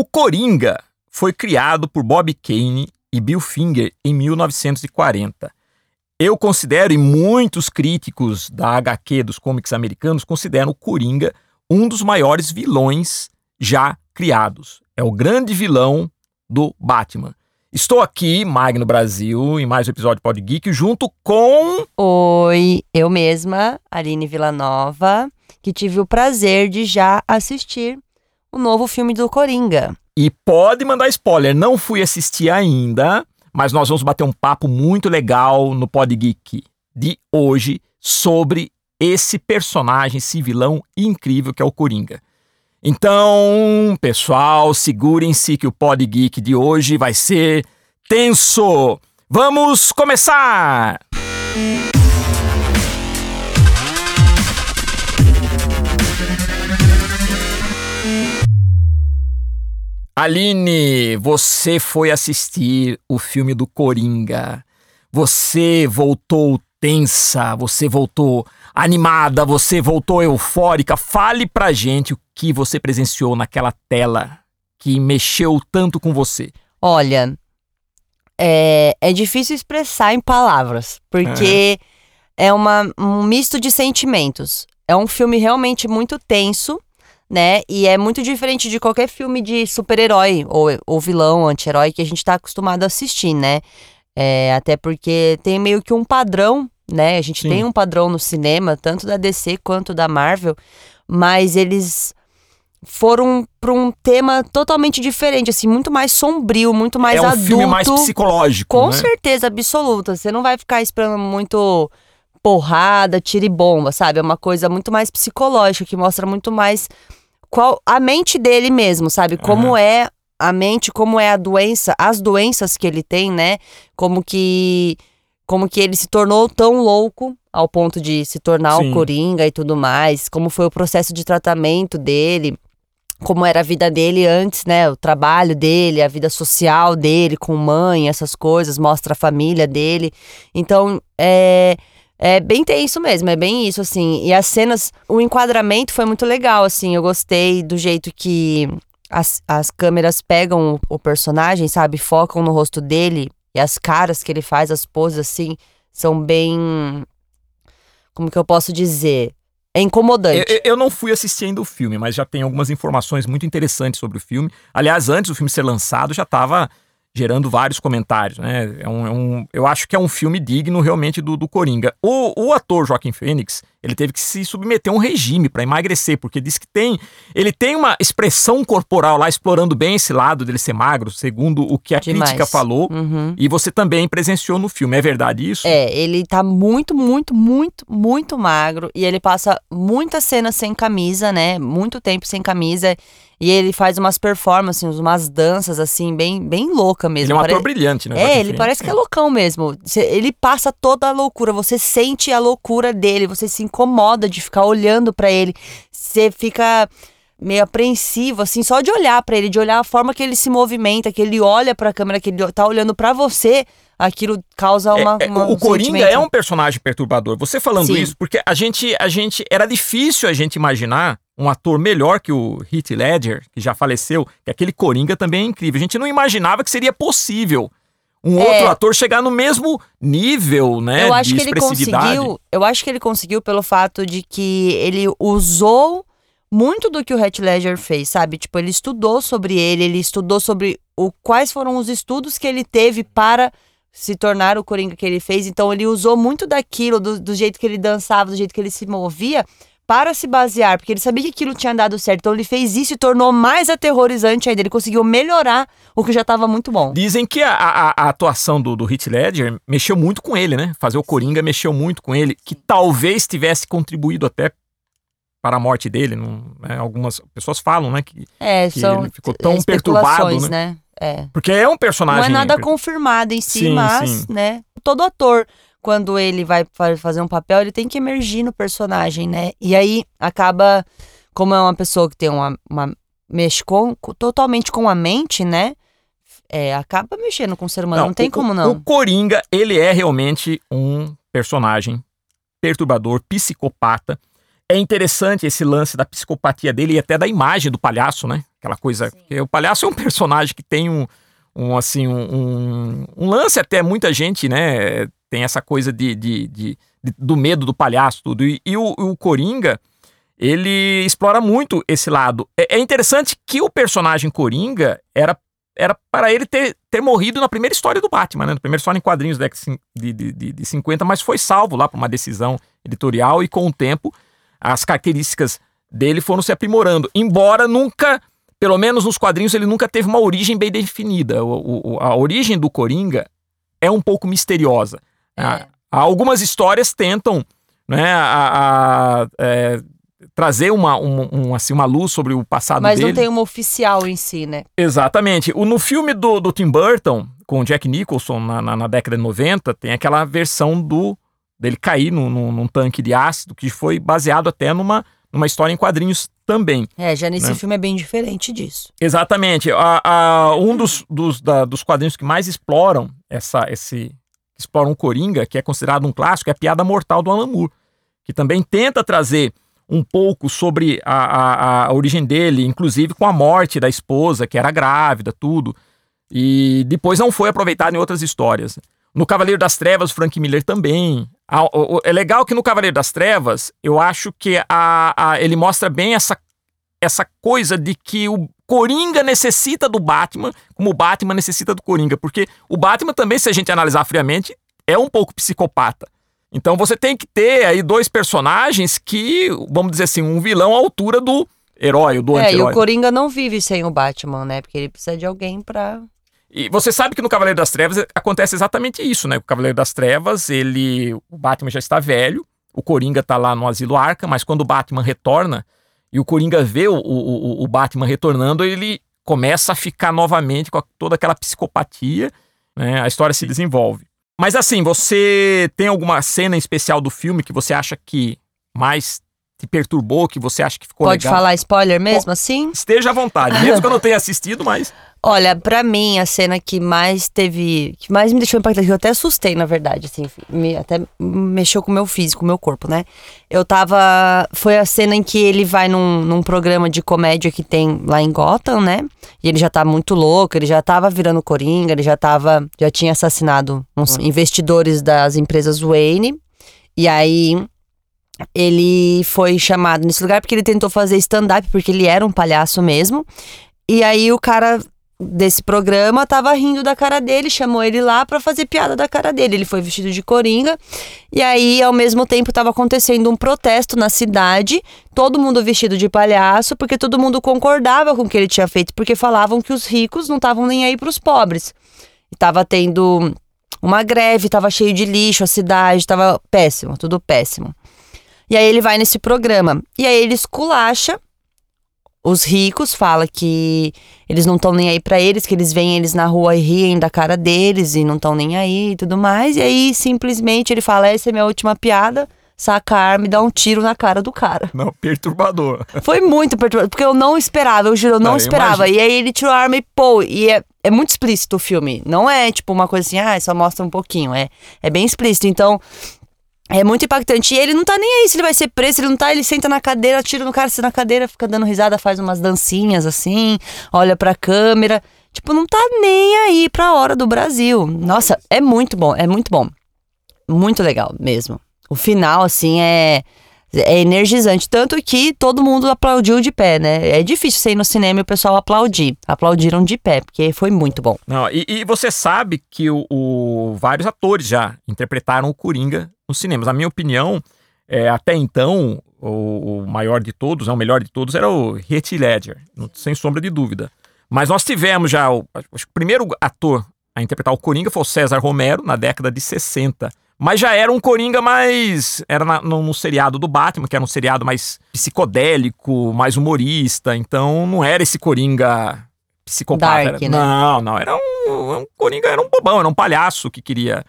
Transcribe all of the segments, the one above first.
O Coringa foi criado por Bob Kane e Bill Finger em 1940. Eu considero, e muitos críticos da HQ dos cómics americanos consideram o Coringa um dos maiores vilões já criados. É o grande vilão do Batman. Estou aqui, Magno Brasil, em mais um episódio Pod Geek, junto com. Oi, eu mesma, Aline Villanova, que tive o prazer de já assistir o novo filme do Coringa. E pode mandar spoiler, não fui assistir ainda, mas nós vamos bater um papo muito legal no Pod Geek de hoje sobre esse personagem, esse vilão incrível que é o Coringa. Então, pessoal, segurem-se que o Pod Geek de hoje vai ser tenso. Vamos começar! Aline, você foi assistir o filme do Coringa. Você voltou tensa, você voltou animada, você voltou eufórica. Fale pra gente o que você presenciou naquela tela que mexeu tanto com você. Olha, é, é difícil expressar em palavras, porque é, é uma, um misto de sentimentos. É um filme realmente muito tenso, né? E é muito diferente de qualquer filme de super-herói ou, ou vilão, anti-herói que a gente tá acostumado a assistir, né? É, até porque tem meio que um padrão, né? A gente Sim. tem um padrão no cinema, tanto da DC quanto da Marvel, mas eles foram para um tema totalmente diferente, assim, muito mais sombrio, muito mais é um adulto. filme mais psicológico. Com né? certeza absoluta. Você não vai ficar esperando muito porrada, tiro e bomba, sabe? É uma coisa muito mais psicológica, que mostra muito mais qual a mente dele mesmo, sabe? Como é a mente, como é a doença, as doenças que ele tem, né? Como que como que ele se tornou tão louco ao ponto de se tornar Sim. o Coringa e tudo mais, como foi o processo de tratamento dele, como era a vida dele antes, né? O trabalho dele, a vida social dele com mãe, essas coisas, mostra a família dele. Então, é. É bem tenso mesmo, é bem isso, assim. E as cenas, o enquadramento foi muito legal, assim. Eu gostei do jeito que as, as câmeras pegam o, o personagem, sabe? Focam no rosto dele e as caras que ele faz, as poses, assim, são bem. Como que eu posso dizer? É incomodante. Eu, eu- não fui assistir ainda o filme, mas já tem algumas informações muito interessantes sobre o filme. Aliás, antes do filme ser lançado, já estava gerando vários comentários, né? É um, é um- eu acho que é um filme digno realmente do, do Coringa. O, o ator Joaquim Fênix, ele teve que se submeter a um regime para emagrecer, porque diz que tem, ele tem uma expressão corporal lá explorando bem esse lado dele ser magro, segundo o que a Demais. crítica falou. Uhum. E você também presenciou no filme, é verdade isso? É, ele tá muito, muito, muito, muito magro. E ele passa muitas cenas sem camisa, né? Muito tempo sem camisa. E ele faz umas performances, umas danças, assim, bem, bem louca mesmo. Ele é um Pare- ator brilhante, né? É, ele parece que é loucão mesmo. Ele passa toda a loucura. Você sente a loucura dele. Você se incomoda de ficar olhando pra ele. Você fica meio apreensivo, assim, só de olhar pra ele, de olhar a forma que ele se movimenta, que ele olha pra câmera, que ele tá olhando pra você. Aquilo causa uma. É, é, uma- o um Coringa sentimento. é um personagem perturbador. Você falando Sim. isso, porque a gente, a gente. Era difícil a gente imaginar um ator melhor que o Heath Ledger, que já faleceu, que aquele Coringa também é incrível. A gente não imaginava que seria possível um É. outro ator chegar no mesmo nível, né? Eu acho que ele conseguiu. Eu acho que ele conseguiu pelo fato de que ele usou muito do que o Heath Ledger fez, sabe? Tipo, ele estudou sobre ele, ele estudou sobre o, quais foram os estudos que ele teve para se tornar o Coringa que ele fez. Então, ele usou muito daquilo, do, do jeito que ele dançava, do jeito que ele se movia, para se basear, porque ele sabia que aquilo tinha dado certo. Então, ele fez isso e tornou mais aterrorizante ainda. Ele conseguiu melhorar o que já estava muito bom. Dizem que a, a- a atuação do, do Heath Ledger mexeu muito com ele, né? Fazer o Coringa mexeu muito com ele, que talvez tivesse contribuído até para a morte dele. Não, né? Algumas pessoas falam, né? Que, É, que ele ficou tão perturbado, né? É. porque é um Não personagem. é nada confirmado em si, Sim, mas, sim. né? Todo ator, quando ele vai fa- fazer um papel, ele tem que emergir no personagem, né? E aí acaba, como é uma pessoa que tem uma. uma mexe com, totalmente com a mente, né? É, acaba mexendo com o ser humano, não, tem o- como não. O Coringa, ele é realmente um personagem perturbador, psicopata. é interessante esse lance da psicopatia dele e até da imagem do palhaço, né? Aquela coisa. que o palhaço é um personagem que tem um, um assim, um, um, lance até muita gente, né? Tem essa coisa de, de, de, de do medo do palhaço, tudo. E, e o, o, Coringa, ele explora muito esse lado. É, é interessante que o personagem Coringa era era para ele ter, ter morrido na primeira história do Batman, né? Na primeira história em quadrinhos de, de, de, de 50, mas foi salvo lá por uma decisão editorial e com o tempo as características dele foram se aprimorando. Embora nunca, pelo menos nos quadrinhos, ele nunca teve uma origem bem definida. O, o, a origem do Coringa é um pouco misteriosa. É. algumas histórias tentam né, a, a, é, trazer uma, um, um, assim, uma luz sobre o passado Mas dele. Mas não tem uma oficial em si, né? Exatamente. O, no filme do, do Tim Burton, com Jack Nicholson, na, na, na, década de 90, tem aquela versão do dele cair num, num, num, tanque de ácido, que foi baseado até numa, numa história em quadrinhos também. É, já nesse né? filme é bem diferente disso. Exatamente. A, a, um dos, dos, da, dos quadrinhos que mais exploram essa, esse exploram o Coringa, que é considerado um clássico, é a Piada Mortal do Alan Moore, que também tenta trazer um pouco sobre a, a, a, origem dele, inclusive com a morte da esposa, que era grávida, tudo. E depois não foi aproveitado em outras histórias. No Cavaleiro das Trevas, Frank Miller também. É legal que no Cavaleiro das Trevas, eu acho que a, a, ele mostra bem essa, essa coisa de que o Coringa necessita do Batman, como o Batman necessita do Coringa. Porque o Batman também, se a gente analisar friamente, é um pouco psicopata. Então você tem que ter aí dois personagens que, vamos dizer assim, um vilão à altura do herói, do anti-herói. É, e o Coringa não vive sem o Batman, né? Porque ele precisa de alguém pra... E você sabe que no Cavaleiro das Trevas acontece exatamente isso, né? O Cavaleiro das Trevas, ele... O Batman já está velho, o Coringa tá lá no Asilo Arca, mas quando o Batman retorna e o Coringa vê o, o, o Batman retornando, ele começa a ficar novamente com toda aquela psicopatia, né? A história se desenvolve. Mas assim, você tem alguma cena especial do filme que você acha que mais te perturbou, que você acha que ficou Pode legal? falar spoiler mesmo assim? Esteja à vontade, mesmo que eu não tenha assistido, mas... Olha, para mim, a cena que mais teve. que mais me deixou impactado, que eu até assustei, na verdade, assim, me, até mexeu com o meu físico, com o meu corpo, né? Eu tava. Foi a cena em que ele vai num, num programa de comédia que tem lá em Gotham, né? E ele já tá muito louco, ele já tava virando coringa, ele já tava. já tinha assassinado uns uhum. investidores das empresas Wayne. E aí ele foi chamado nesse lugar porque ele tentou fazer stand-up, porque ele era um palhaço mesmo. E aí o cara desse programa tava rindo da cara dele, chamou ele lá para fazer piada da cara dele. Ele foi vestido de coringa. E aí, ao mesmo tempo, tava acontecendo um protesto na cidade, todo mundo vestido de palhaço, porque todo mundo concordava com o que ele tinha feito, porque falavam que os ricos não estavam nem aí para os pobres. E tava tendo uma greve, tava cheio de lixo a cidade, tava péssimo, tudo péssimo. E aí ele vai nesse programa. E aí ele esculacha os ricos, fala que eles não estão nem aí para eles, que eles veem eles na rua e riem da cara deles e não estão nem aí e tudo mais. E aí simplesmente ele fala: essa é minha última piada. Saca a arma e dá um tiro na cara do cara. Não, perturbador. Foi muito perturbador, porque eu não esperava, eu juro, eu não, não esperava. E aí ele tirou a arma e pô, e é, é muito explícito o filme. Não é tipo uma coisa assim, ah, só mostra um pouquinho. É, é bem explícito. Então, é muito impactante. E ele não tá nem aí se ele vai ser preso, ele não tá, ele senta na cadeira, tira no cara, senta na cadeira, fica dando risada, faz umas dancinhas assim, olha pra câmera. Tipo, não tá nem aí pra hora do Brasil. Nossa, é muito bom, é muito bom. Muito legal mesmo. O final, assim, é é energizante. Tanto que todo mundo aplaudiu de pé, né? É difícil você ir no cinema e o pessoal aplaudir. Aplaudiram de pé, porque foi muito bom. Não, e, e você sabe que o, o, vários atores já interpretaram o Coringa nos cinemas. Na minha opinião, é, até então, o, o, maior de todos, né, o melhor de todos, era o Heath Ledger, sem sombra de dúvida. Mas nós tivemos já, o, o primeiro ator a interpretar o Coringa foi o César Romero, na década de 60. Mas já era um Coringa mais. Era na, no, no, seriado do Batman, que era um seriado mais psicodélico, mais humorista. Então não era esse Coringa psicopata. Dark, era, né? Não, não. Era um, um Coringa, era um bobão, era um palhaço que queria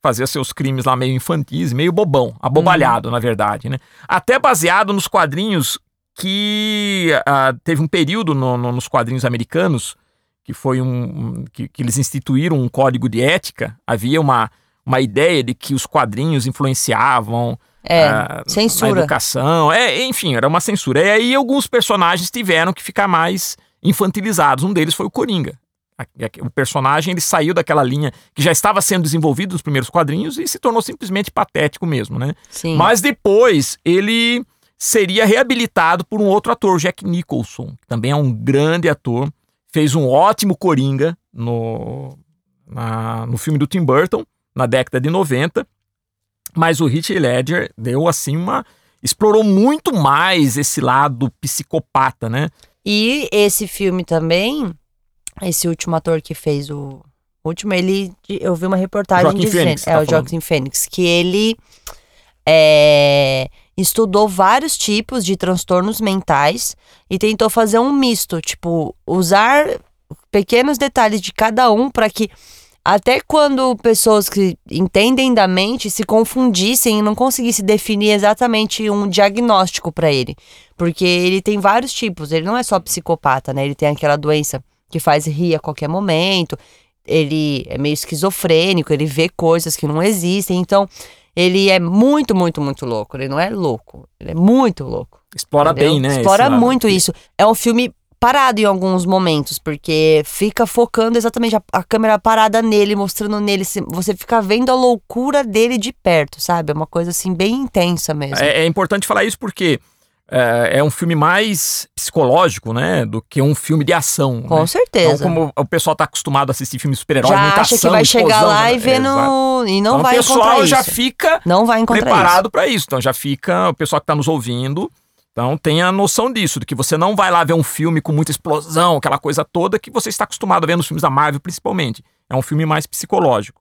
fazer seus crimes lá meio infantis, meio bobão, abobalhado, uhum. na verdade, né? Até baseado nos quadrinhos que uh, teve um período no, no, nos quadrinhos americanos que foi um, um que, que, eles instituíram um código de ética. Havia uma uma ideia de que os quadrinhos influenciavam É, ah, na censura. educação. É, enfim, era uma censura. E aí alguns personagens tiveram que ficar mais infantilizados. Um deles foi o Coringa. A- a- O personagem ele saiu daquela linha que já estava sendo desenvolvido nos primeiros quadrinhos e se tornou simplesmente patético mesmo, né? Sim. Mas depois ele seria reabilitado por um outro ator, Jack Nicholson, que também é um grande ator, fez um ótimo Coringa no, na- no filme do Tim Burton, na década de 90. Mas o Heath Ledger deu assim uma. explorou muito mais esse lado psicopata, né? E esse filme também, esse último ator que fez o último, ele. Eu vi uma reportagem Joaquin dizendo. Phoenix, é, tá o Joaquin Phoenix, que ele é, estudou vários tipos de transtornos mentais e tentou fazer um misto, tipo, usar pequenos detalhes de cada um para que até quando pessoas que entendem da mente se confundissem e não conseguissem definir exatamente um diagnóstico para ele. Porque ele tem vários tipos, ele não é só psicopata, né? Ele tem aquela doença que faz rir a qualquer momento, ele é meio esquizofrênico, ele vê coisas que não existem, então ele é muito, muito, muito louco. Ele não é louco, ele é muito louco. Explora entendeu? bem, né? Explora lado. muito isso. É um filme parado em alguns momentos, porque fica focando exatamente a, a câmera parada nele, mostrando nele. Você fica vendo a loucura dele de perto, sabe? É uma coisa assim bem intensa mesmo. É, é importante falar isso porque é, é um filme mais psicológico, né? Do que um filme de ação. Com né? certeza. Então, como o pessoal tá acostumado a assistir filmes de super-herói, muita acha ação, que vai chegar lá né? e ver Exato. no. E não então, vai o pessoal encontrar já isso. fica Não vai encontrar preparado para isso. Então já fica o pessoal que tá nos ouvindo. Então tenha noção disso, de que você não vai lá ver um filme com muita explosão, aquela coisa toda que você está acostumado a ver nos filmes da Marvel, principalmente. É um filme mais psicológico.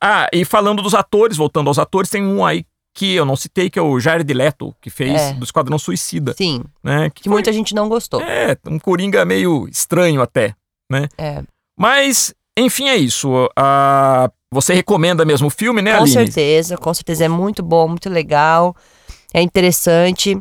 Ah, e falando dos atores, voltando aos atores, tem um aí que eu não citei, que é o Jared Leto, que fez É. do Esquadrão Suicida. Sim, né? que foi- muita gente não gostou. É, um Coringa meio estranho até. É. Mas, enfim, é isso. Ah, você recomenda mesmo o filme, né, Com Aline? certeza, com certeza. É muito bom, muito legal. É interessante.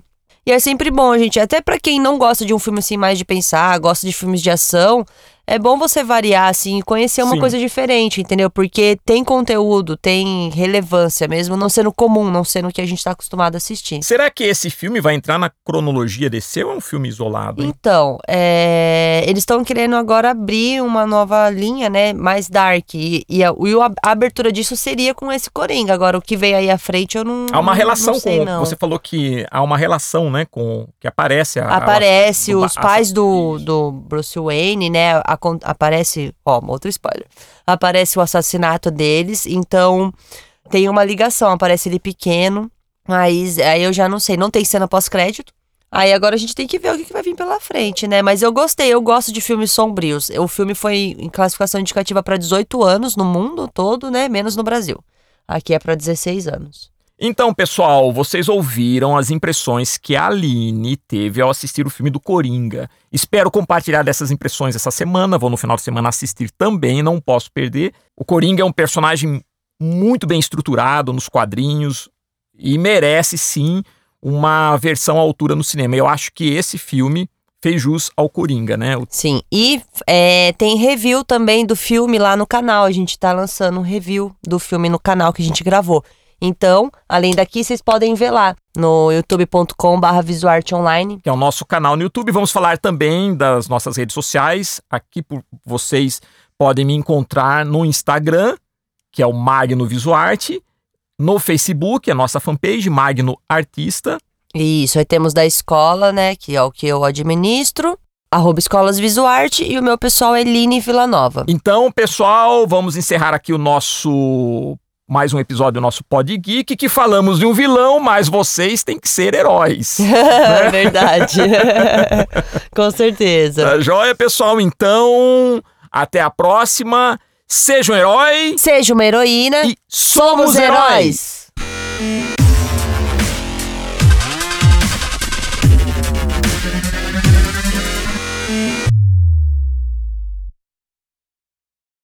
E é sempre bom, gente. Até pra quem não gosta de um filme assim mais de pensar, gosta de filmes de ação, é bom você variar, assim, e conhecer uma Sim. coisa diferente, entendeu? Porque tem conteúdo, tem relevância, mesmo não sendo comum, não sendo o que a gente tá acostumado a assistir. Será que esse filme vai entrar na cronologia DC ou é um filme isolado? hein? Então, é, eles estão querendo agora abrir uma nova linha, né? Mais dark. E, e a, e a abertura disso seria com esse Coringa. Agora, o que veio aí à frente, eu não. Há uma relação não sei, com. não. Você falou que há uma relação, né? Com. Que aparece a. Aparece do os pais do, do Bruce Wayne, né? acon- aparece. Ó, outro spoiler. Aparece o assassinato deles, então tem uma ligação. Aparece ele pequeno, mas aí eu já não sei. Não tem cena pós-crédito. Aí agora a gente tem que ver o que que vai vir pela frente, né? Mas eu gostei, eu gosto de filmes sombrios. O filme foi em classificação indicativa para 18 anos no mundo todo, né? Menos no Brasil. Aqui é para 16 anos. Então, pessoal, vocês ouviram as impressões que a Aline teve ao assistir o filme do Coringa. Espero compartilhar dessas impressões essa semana. Vou no final de semana assistir também, não posso perder. O Coringa é um personagem muito bem estruturado nos quadrinhos e merece sim uma versão à altura no cinema. Eu acho que esse filme fez jus ao Coringa, né? Sim, e é, tem review também do filme lá no canal. A gente tá lançando um review do filme no canal que a gente gravou. Então, além daqui, vocês podem ver lá no youtube.com/barra visuarteonline. que é o nosso canal no YouTube. Vamos falar também das nossas redes sociais. Aqui por vocês podem me encontrar no Instagram, que é o Magno Visuarte, no Facebook, a nossa fanpage Magno Artista. Isso, aí temos da escola, né, que é o que eu administro, arroba escolas visuarte, e o meu pessoal é Line Villanova. Então, pessoal, vamos encerrar aqui o nosso mais um episódio do nosso Pod Geek, que falamos de um vilão, mas vocês têm que ser heróis. Verdade. Com certeza. Tá joia, pessoal? Então, até a próxima. Seja um herói Seja uma heroína. e somos heróis. heróis.